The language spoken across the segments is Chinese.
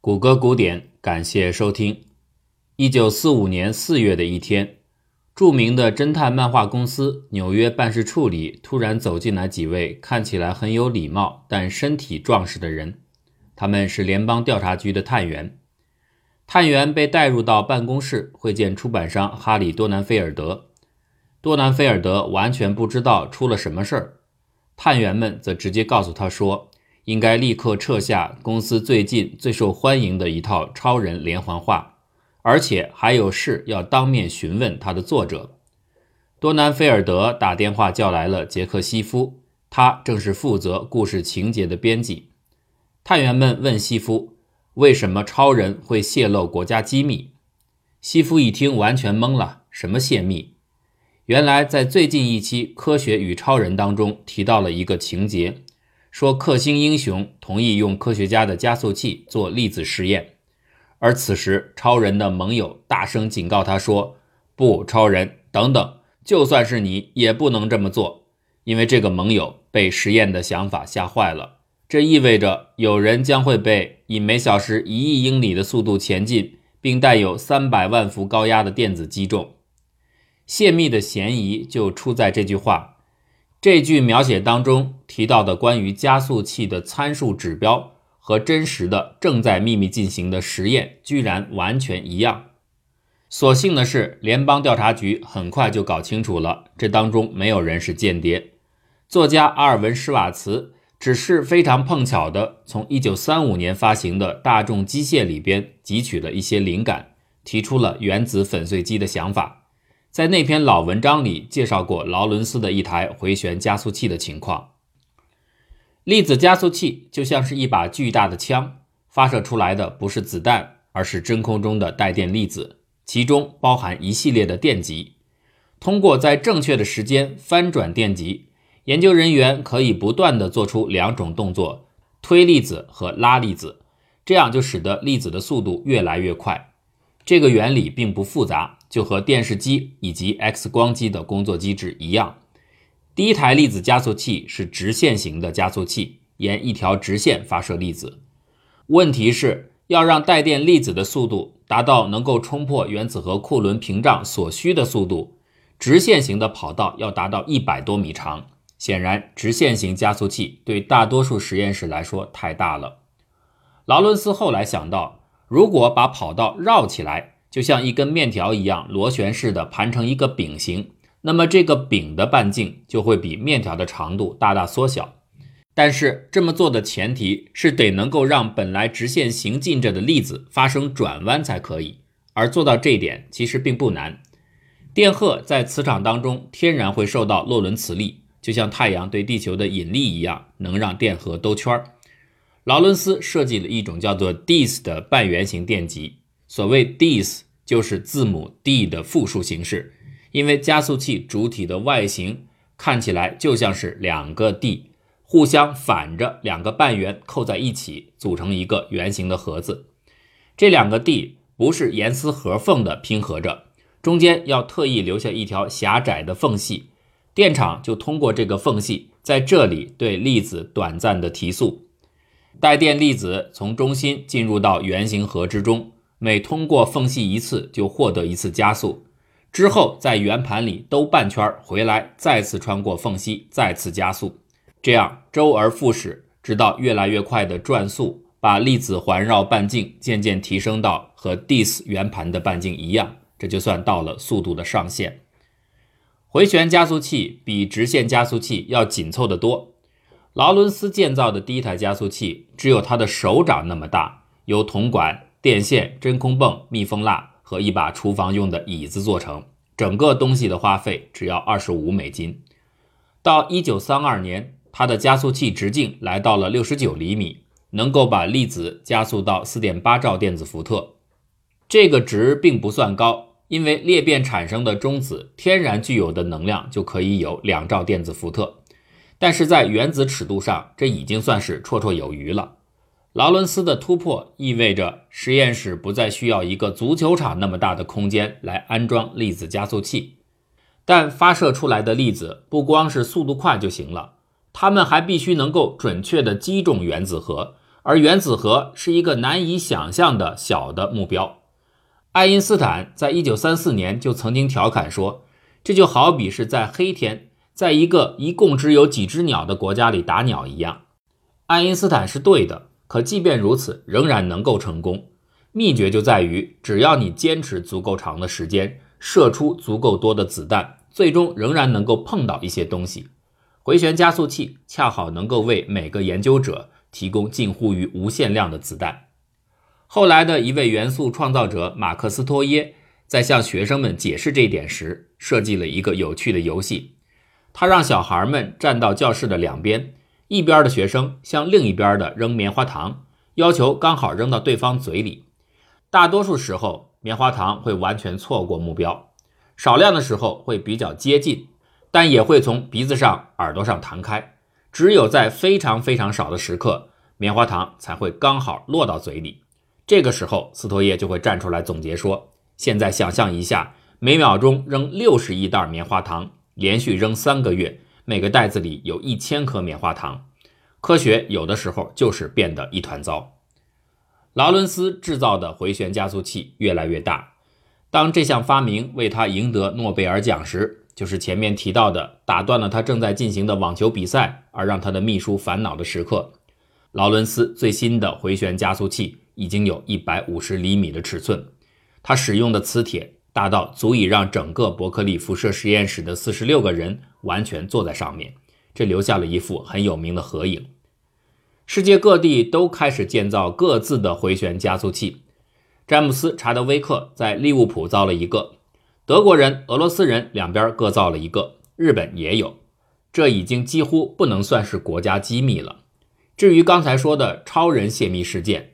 谷歌古典，感谢收听。一九四五年四月的一天，著名的侦探漫画公司纽约办事处里突然走进来几位看起来很有礼貌但身体壮实的人，他们是联邦调查局的探员。探员被带入到办公室会见出版商哈里多南菲尔德。多南菲尔德完全不知道出了什么事儿，探员们则直接告诉他说。应该立刻撤下公司最近最受欢迎的一套超人连环画，而且还有事要当面询问他的作者。多南菲尔德打电话叫来了杰克西夫，他正是负责故事情节的编辑。探员们问西夫，为什么超人会泄露国家机密？西夫一听完全懵了，什么泄密？原来在最近一期《科学与超人》当中提到了一个情节。说克星英雄同意用科学家的加速器做粒子实验，而此时超人的盟友大声警告他说：“不，超人，等等，就算是你也不能这么做，因为这个盟友被实验的想法吓坏了。这意味着有人将会被以每小时一亿英里的速度前进，并带有三百万伏高压的电子击中。泄密的嫌疑就出在这句话。”这句描写当中提到的关于加速器的参数指标和真实的正在秘密进行的实验居然完全一样。所幸的是，联邦调查局很快就搞清楚了，这当中没有人是间谍。作家阿尔文·施瓦茨只是非常碰巧的从1935年发行的《大众机械》里边汲取了一些灵感，提出了原子粉碎机的想法。在那篇老文章里介绍过劳伦斯的一台回旋加速器的情况。粒子加速器就像是一把巨大的枪，发射出来的不是子弹，而是真空中的带电粒子，其中包含一系列的电极。通过在正确的时间翻转电极，研究人员可以不断地做出两种动作：推粒子和拉粒子，这样就使得粒子的速度越来越快。这个原理并不复杂。就和电视机以及 X 光机的工作机制一样，第一台粒子加速器是直线型的加速器，沿一条直线发射粒子。问题是要让带电粒子的速度达到能够冲破原子核库仑屏障所需的速度，直线型的跑道要达到一百多米长。显然，直线型加速器对大多数实验室来说太大了。劳伦斯后来想到，如果把跑道绕起来。就像一根面条一样螺旋式的盘成一个饼形，那么这个饼的半径就会比面条的长度大大缩小。但是这么做的前提是得能够让本来直线行进着的粒子发生转弯才可以，而做到这一点其实并不难。电荷在磁场当中天然会受到洛伦磁力，就像太阳对地球的引力一样，能让电荷兜圈儿。劳伦斯设计了一种叫做 Dis 的半圆形电极。所谓 Dis 就是字母 D 的复数形式，因为加速器主体的外形看起来就像是两个 D 互相反着两个半圆扣在一起，组成一个圆形的盒子。这两个 D 不是严丝合缝的拼合着，中间要特意留下一条狭窄的缝隙，电场就通过这个缝隙在这里对粒子短暂的提速，带电粒子从中心进入到圆形核之中。每通过缝隙一次，就获得一次加速，之后在圆盘里兜半圈回来，再次穿过缝隙，再次加速，这样周而复始，直到越来越快的转速，把粒子环绕半径渐渐提升到和 Dis 圆盘的半径一样，这就算到了速度的上限。回旋加速器比直线加速器要紧凑得多。劳伦斯建造的第一台加速器只有他的手掌那么大，由铜管。电线、真空泵、密封蜡和一把厨房用的椅子做成，整个东西的花费只要二十五美金。到一九三二年，它的加速器直径来到了六十九厘米，能够把粒子加速到四点八兆电子伏特。这个值并不算高，因为裂变产生的中子天然具有的能量就可以有两兆电子伏特，但是在原子尺度上，这已经算是绰绰有余了。劳伦斯的突破意味着实验室不再需要一个足球场那么大的空间来安装粒子加速器，但发射出来的粒子不光是速度快就行了，它们还必须能够准确地击中原子核，而原子核是一个难以想象的小的目标。爱因斯坦在一九三四年就曾经调侃说：“这就好比是在黑天，在一个一共只有几只鸟的国家里打鸟一样。”爱因斯坦是对的，可即便如此，仍然能够成功。秘诀就在于，只要你坚持足够长的时间，射出足够多的子弹，最终仍然能够碰到一些东西。回旋加速器恰好能够为每个研究者。提供近乎于无限量的子弹。后来的一位元素创造者马克思托耶在向学生们解释这一点时，设计了一个有趣的游戏。他让小孩们站到教室的两边，一边的学生向另一边的扔棉花糖，要求刚好扔到对方嘴里。大多数时候，棉花糖会完全错过目标；少量的时候会比较接近，但也会从鼻子上、耳朵上弹开。只有在非常非常少的时刻，棉花糖才会刚好落到嘴里。这个时候，斯托耶就会站出来总结说：“现在想象一下，每秒钟扔六十亿袋棉花糖，连续扔三个月，每个袋子里有一千颗棉花糖。科学有的时候就是变得一团糟。”劳伦斯制造的回旋加速器越来越大。当这项发明为他赢得诺贝尔奖时，就是前面提到的，打断了他正在进行的网球比赛，而让他的秘书烦恼的时刻。劳伦斯最新的回旋加速器已经有一百五十厘米的尺寸，他使用的磁铁大到足以让整个伯克利辐射实验室的四十六个人完全坐在上面，这留下了一幅很有名的合影。世界各地都开始建造各自的回旋加速器。詹姆斯·查德威克在利物浦造了一个。德国人、俄罗斯人两边各造了一个，日本也有，这已经几乎不能算是国家机密了。至于刚才说的超人泄密事件，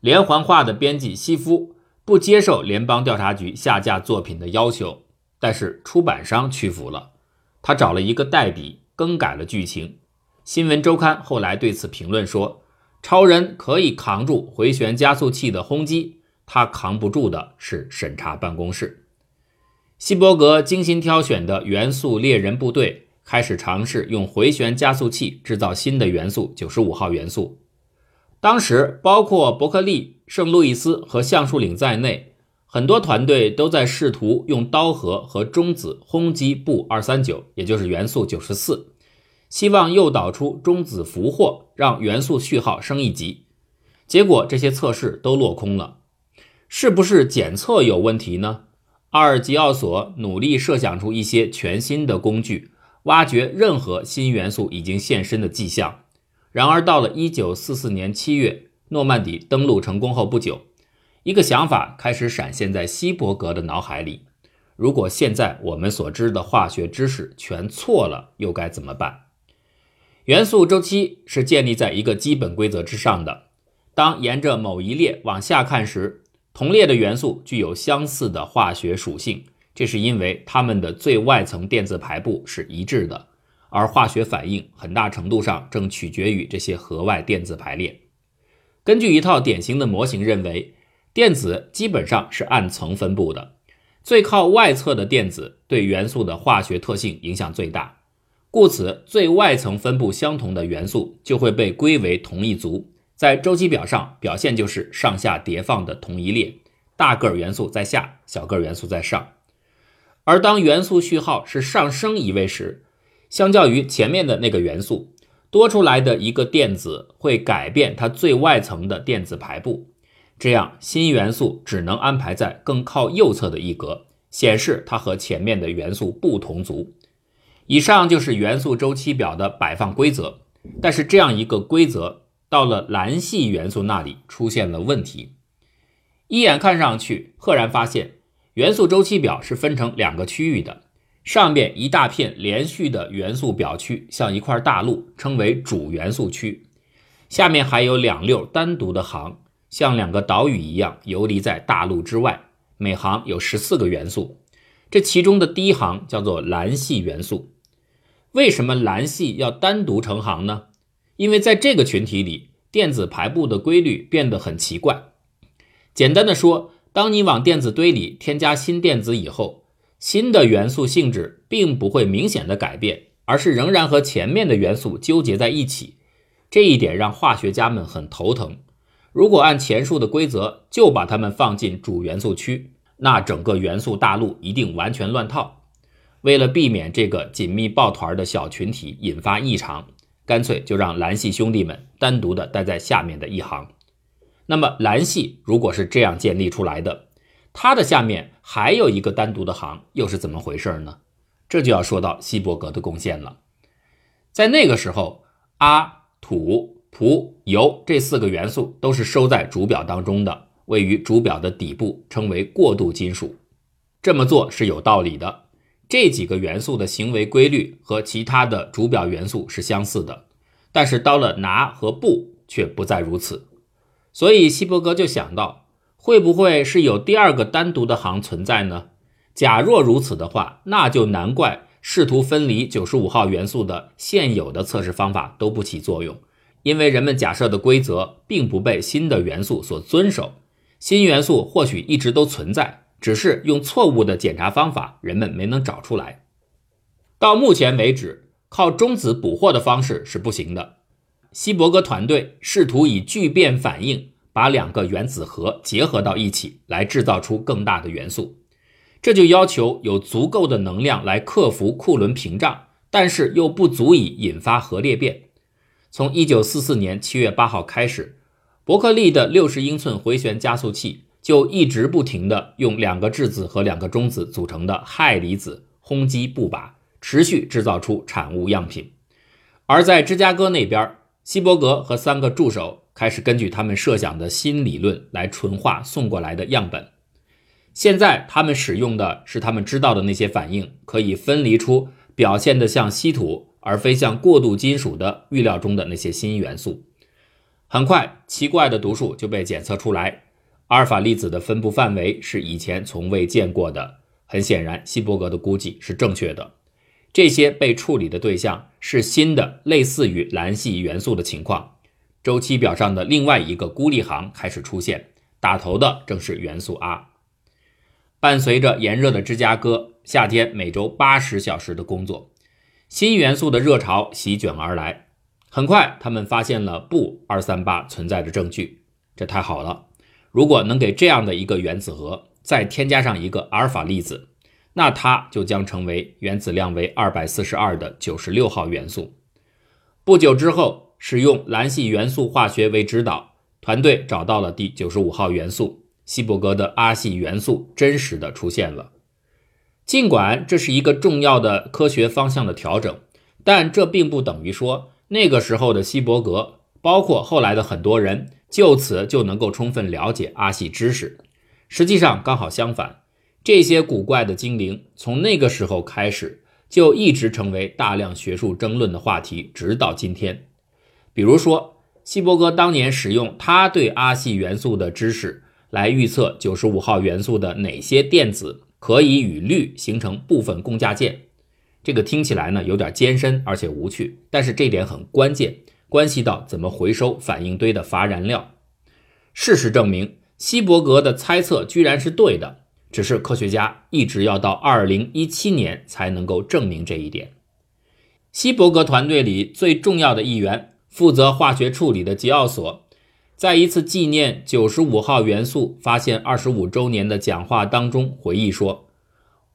连环画的编辑西夫不接受联邦调查局下架作品的要求，但是出版商屈服了，他找了一个代笔更改了剧情。新闻周刊后来对此评论说：“超人可以扛住回旋加速器的轰击，他扛不住的是审查办公室。”希伯格精心挑选的元素猎人部队开始尝试用回旋加速器制造新的元素——九十五号元素。当时，包括伯克利、圣路易斯和橡树岭在内，很多团队都在试图用刀核和中子轰击布二三九，也就是元素九十四，希望诱导出中子俘获，让元素序号升一级。结果，这些测试都落空了。是不是检测有问题呢？阿尔吉奥索努力设想出一些全新的工具，挖掘任何新元素已经现身的迹象。然而，到了1944年7月，诺曼底登陆成功后不久，一个想法开始闪现在希伯格的脑海里：如果现在我们所知的化学知识全错了，又该怎么办？元素周期是建立在一个基本规则之上的。当沿着某一列往下看时，同列的元素具有相似的化学属性，这是因为它们的最外层电子排布是一致的，而化学反应很大程度上正取决于这些核外电子排列。根据一套典型的模型认为，电子基本上是按层分布的，最靠外侧的电子对元素的化学特性影响最大，故此最外层分布相同的元素就会被归为同一族。在周期表上，表现就是上下叠放的同一列，大个元素在下，小个元素在上。而当元素序号是上升一位时，相较于前面的那个元素，多出来的一个电子会改变它最外层的电子排布，这样新元素只能安排在更靠右侧的一格，显示它和前面的元素不同族。以上就是元素周期表的摆放规则，但是这样一个规则。到了蓝系元素那里出现了问题，一眼看上去，赫然发现元素周期表是分成两个区域的，上面一大片连续的元素表区像一块大陆，称为主元素区，下面还有两溜单独的行，像两个岛屿一样游离在大陆之外，每行有十四个元素，这其中的第一行叫做蓝系元素。为什么蓝系要单独成行呢？因为在这个群体里，电子排布的规律变得很奇怪。简单的说，当你往电子堆里添加新电子以后，新的元素性质并不会明显的改变，而是仍然和前面的元素纠结在一起。这一点让化学家们很头疼。如果按前述的规则就把它们放进主元素区，那整个元素大陆一定完全乱套。为了避免这个紧密抱团的小群体引发异常，干脆就让蓝系兄弟们单独的待在下面的一行。那么蓝系如果是这样建立出来的，它的下面还有一个单独的行，又是怎么回事呢？这就要说到希伯格的贡献了。在那个时候，阿、土、钋、铀这四个元素都是收在主表当中的，位于主表的底部，称为过渡金属。这么做是有道理的。这几个元素的行为规律和其他的主表元素是相似的，但是到了拿和布却不再如此。所以希伯格就想到，会不会是有第二个单独的行存在呢？假若如此的话，那就难怪试图分离九十五号元素的现有的测试方法都不起作用，因为人们假设的规则并不被新的元素所遵守。新元素或许一直都存在。只是用错误的检查方法，人们没能找出来。到目前为止，靠中子捕获的方式是不行的。希伯格团队试图以聚变反应把两个原子核结合到一起，来制造出更大的元素。这就要求有足够的能量来克服库伦屏障，但是又不足以引发核裂变。从1944年7月8号开始，伯克利的60英寸回旋加速器。就一直不停地用两个质子和两个中子组成的氦离子轰击布靶，持续制造出产物样品。而在芝加哥那边，希伯格和三个助手开始根据他们设想的新理论来纯化送过来的样本。现在他们使用的是他们知道的那些反应，可以分离出表现得像稀土而非像过渡金属的预料中的那些新元素。很快，奇怪的读数就被检测出来。阿尔法粒子的分布范围是以前从未见过的。很显然，希伯格的估计是正确的。这些被处理的对象是新的、类似于蓝系元素的情况。周期表上的另外一个孤立行开始出现，打头的正是元素 R。伴随着炎热的芝加哥夏天，每周八十小时的工作，新元素的热潮席卷而来。很快，他们发现了钚二三八存在的证据。这太好了！如果能给这样的一个原子核再添加上一个阿尔法粒子，那它就将成为原子量为二百四十二的九十六号元素。不久之后，使用蓝系元素化学为指导，团队找到了第九十五号元素，希伯格的阿系元素真实的出现了。尽管这是一个重要的科学方向的调整，但这并不等于说那个时候的希伯格，包括后来的很多人。就此就能够充分了解阿系知识。实际上刚好相反，这些古怪的精灵从那个时候开始就一直成为大量学术争论的话题，直到今天。比如说，希伯格当年使用他对阿系元素的知识来预测九十五号元素的哪些电子可以与氯形成部分共价键。这个听起来呢有点艰深而且无趣，但是这点很关键。关系到怎么回收反应堆的乏燃料。事实证明，希伯格的猜测居然是对的，只是科学家一直要到二零一七年才能够证明这一点。希伯格团队里最重要的一员，负责化学处理的吉奥索，在一次纪念九十五号元素发现二十五周年的讲话当中回忆说：“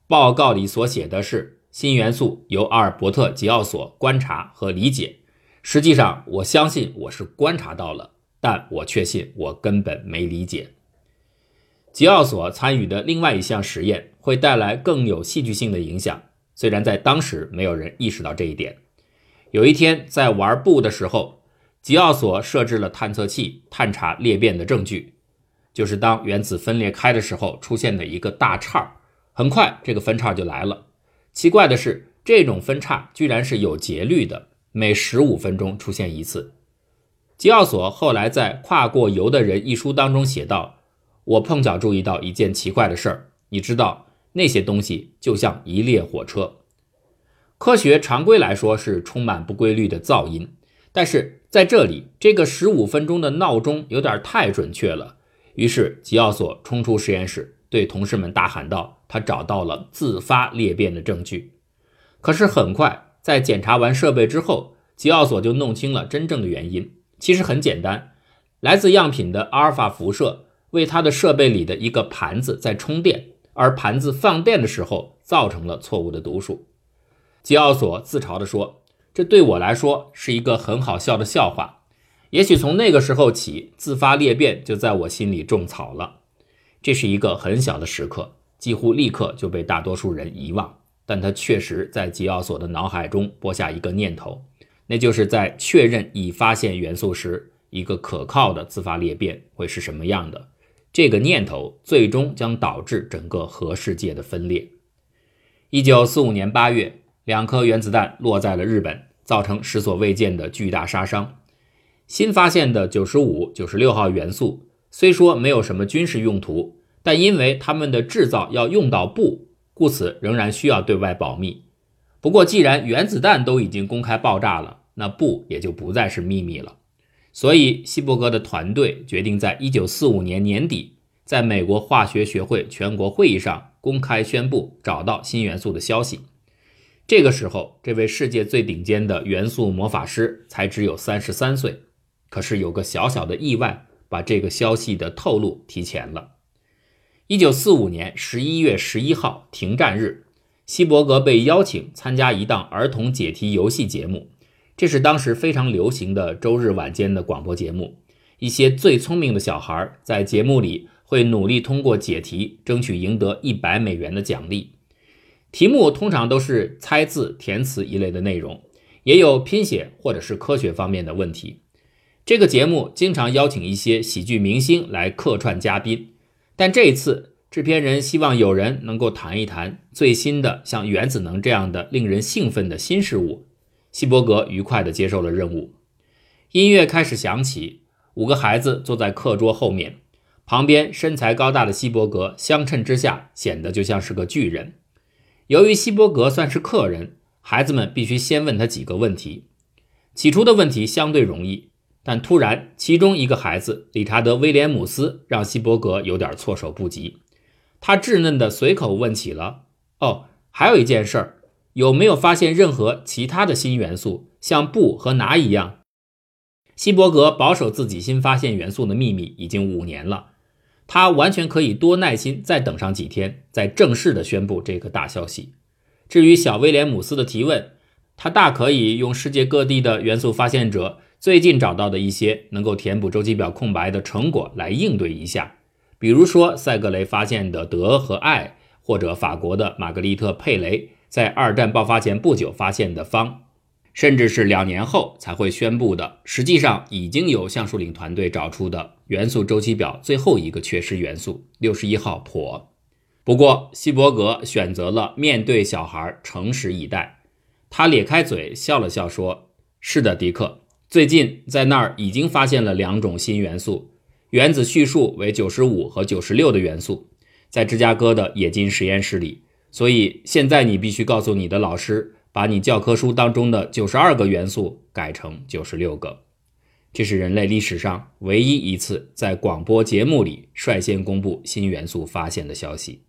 报告里所写的是新元素由阿尔伯特·吉奥索观察和理解。”实际上，我相信我是观察到了，但我确信我根本没理解。吉奥索参与的另外一项实验会带来更有戏剧性的影响，虽然在当时没有人意识到这一点。有一天在玩布的时候，吉奥索设置了探测器，探查裂变的证据，就是当原子分裂开的时候出现的一个大叉。很快，这个分叉就来了。奇怪的是，这种分叉居然是有节律的。每十五分钟出现一次。吉奥索后来在《跨过油的人》一书当中写道：“我碰巧注意到一件奇怪的事儿，你知道，那些东西就像一列火车。科学常规来说是充满不规律的噪音，但是在这里，这个十五分钟的闹钟有点太准确了。于是吉奥索冲出实验室，对同事们大喊道：他找到了自发裂变的证据。可是很快。”在检查完设备之后，吉奥索就弄清了真正的原因。其实很简单，来自样品的阿尔法辐射为他的设备里的一个盘子在充电，而盘子放电的时候造成了错误的读数。吉奥索自嘲地说：“这对我来说是一个很好笑的笑话。也许从那个时候起，自发裂变就在我心里种草了。这是一个很小的时刻，几乎立刻就被大多数人遗忘。但他确实在吉奥索的脑海中播下一个念头。”那就是在确认已发现元素时，一个可靠的自发裂变会是什么样的。这个念头最终将导致整个核世界的分裂。一九四五年八月，两颗原子弹落在了日本，造成史所未见的巨大杀伤。新发现的九十五、九十六号元素虽说没有什么军事用途，但因为它们的制造要用到布，故此仍然需要对外保密。不过，既然原子弹都已经公开爆炸了，那布也就不再是秘密了。所以，希伯格的团队决定在1945年年底，在美国化学学会全国会议上公开宣布找到新元素的消息。这个时候，这位世界最顶尖的元素魔法师才只有33岁。可是，有个小小的意外，把这个消息的透露提前了。1945年11月11号，停战日，希伯格被邀请参加一档儿童解题游戏节目。这是当时非常流行的周日晚间的广播节目。一些最聪明的小孩在节目里会努力通过解题，争取赢得一百美元的奖励。题目通常都是猜字、填词一类的内容，也有拼写或者是科学方面的问题。这个节目经常邀请一些喜剧明星来客串嘉宾，但这一次制片人希望有人能够谈一谈最新的像原子能这样的令人兴奋的新事物。希伯格愉快地接受了任务，音乐开始响起。五个孩子坐在课桌后面，旁边身材高大的希伯格相衬之下显得就像是个巨人。由于希伯格算是客人，孩子们必须先问他几个问题。起初的问题相对容易，但突然其中一个孩子理查德·威廉姆斯让希伯格有点措手不及。他稚嫩的随口问起了：“哦，还有一件事儿。”有没有发现任何其他的新元素，像布和拿一样？希伯格保守自己新发现元素的秘密已经五年了，他完全可以多耐心再等上几天，再正式的宣布这个大消息。至于小威廉姆斯的提问，他大可以用世界各地的元素发现者最近找到的一些能够填补周期表空白的成果来应对一下，比如说塞格雷发现的德和爱，或者法国的玛格丽特佩雷。在二战爆发前不久发现的方，甚至是两年后才会宣布的，实际上已经有橡树岭团队找出的元素周期表最后一个缺失元素六十一号钋。不过，希伯格选择了面对小孩诚实以待。他咧开嘴笑了笑说：“是的，迪克，最近在那儿已经发现了两种新元素，原子序数为九十五和九十六的元素，在芝加哥的冶金实验室里。”所以现在你必须告诉你的老师，把你教科书当中的九十二个元素改成九十六个。这是人类历史上唯一一次在广播节目里率先公布新元素发现的消息。